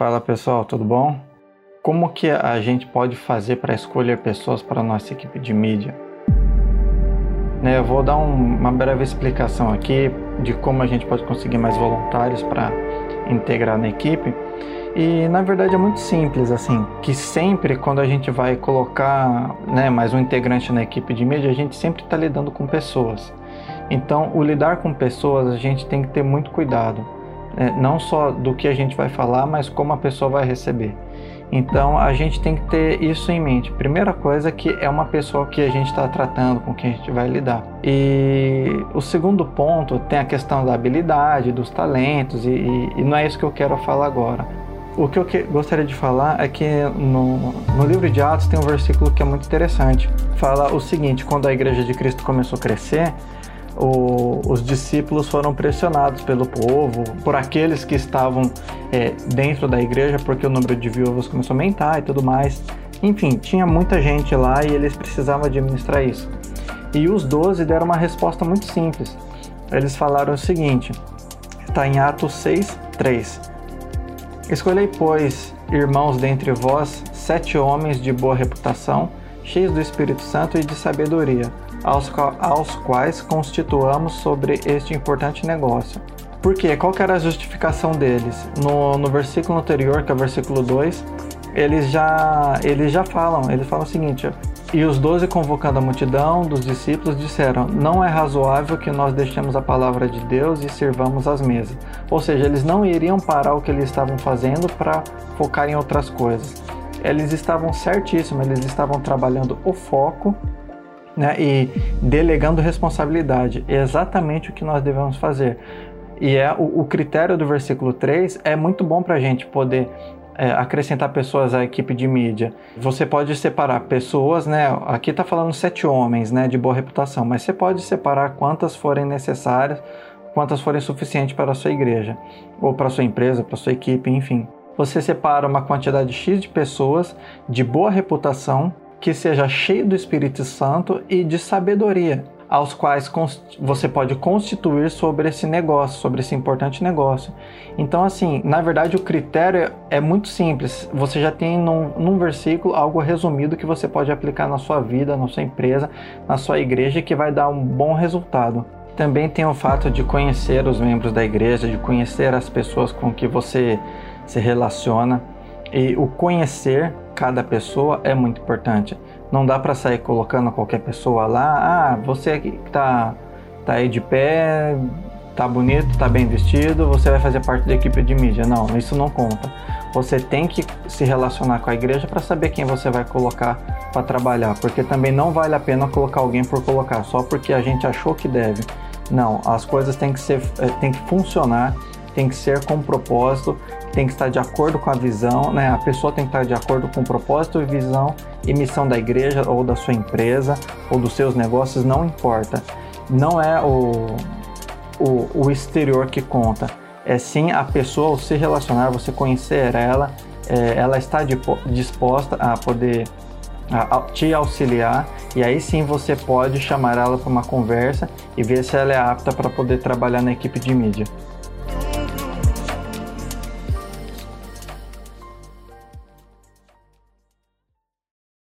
Fala pessoal, tudo bom? Como que a gente pode fazer para escolher pessoas para nossa equipe de mídia? Né, eu vou dar um, uma breve explicação aqui de como a gente pode conseguir mais voluntários para integrar na equipe. E na verdade é muito simples, assim, que sempre quando a gente vai colocar né, mais um integrante na equipe de mídia, a gente sempre está lidando com pessoas. Então, o lidar com pessoas a gente tem que ter muito cuidado? Não só do que a gente vai falar, mas como a pessoa vai receber. Então, a gente tem que ter isso em mente. Primeira coisa é que é uma pessoa que a gente está tratando, com quem a gente vai lidar. E o segundo ponto tem a questão da habilidade, dos talentos, e, e não é isso que eu quero falar agora. O que eu que, gostaria de falar é que no, no livro de Atos tem um versículo que é muito interessante. Fala o seguinte: quando a igreja de Cristo começou a crescer, o, os discípulos foram pressionados pelo povo, por aqueles que estavam é, dentro da igreja, porque o número de viúvas começou a aumentar e tudo mais. Enfim, tinha muita gente lá e eles precisavam administrar isso. E os doze deram uma resposta muito simples. Eles falaram o seguinte: está em Atos 6, 3. Escolhei, pois, irmãos dentre vós, sete homens de boa reputação, cheios do Espírito Santo e de sabedoria aos, aos quais constituamos sobre este importante negócio. Por quê? Qual era a justificação deles? No, no versículo anterior, que é o versículo 2, eles já, eles já falam, eles falam o seguinte, e os doze convocando a multidão dos discípulos disseram, não é razoável que nós deixemos a palavra de Deus e servamos as mesas. Ou seja, eles não iriam parar o que eles estavam fazendo para focar em outras coisas. Eles estavam certíssimos, eles estavam trabalhando o foco né, e delegando responsabilidade. É exatamente o que nós devemos fazer. E é o, o critério do versículo 3 é muito bom para a gente poder é, acrescentar pessoas à equipe de mídia. Você pode separar pessoas, né? Aqui está falando sete homens, né, de boa reputação, mas você pode separar quantas forem necessárias, quantas forem suficientes para a sua igreja, ou para a sua empresa, para a sua equipe, enfim. Você separa uma quantidade X de pessoas de boa reputação que seja cheio do Espírito Santo e de sabedoria, aos quais você pode constituir sobre esse negócio, sobre esse importante negócio. Então, assim, na verdade, o critério é muito simples. Você já tem num, num versículo algo resumido que você pode aplicar na sua vida, na sua empresa, na sua igreja, que vai dar um bom resultado. Também tem o fato de conhecer os membros da igreja, de conhecer as pessoas com que você se relaciona. E o conhecer cada pessoa é muito importante. Não dá para sair colocando qualquer pessoa lá, ah, você que tá, tá aí de pé, tá bonito, tá bem vestido, você vai fazer parte da equipe de mídia. Não, isso não conta. Você tem que se relacionar com a igreja para saber quem você vai colocar para trabalhar, porque também não vale a pena colocar alguém por colocar, só porque a gente achou que deve. Não, as coisas têm que ser, eh, têm que funcionar, tem que ser com propósito tem que estar de acordo com a visão, né? A pessoa tem que estar de acordo com o propósito e visão e missão da igreja ou da sua empresa ou dos seus negócios, não importa. Não é o, o, o exterior que conta, é sim a pessoa, se relacionar, você conhecer ela, é, ela está disposta a poder a, a, te auxiliar e aí sim você pode chamar ela para uma conversa e ver se ela é apta para poder trabalhar na equipe de mídia.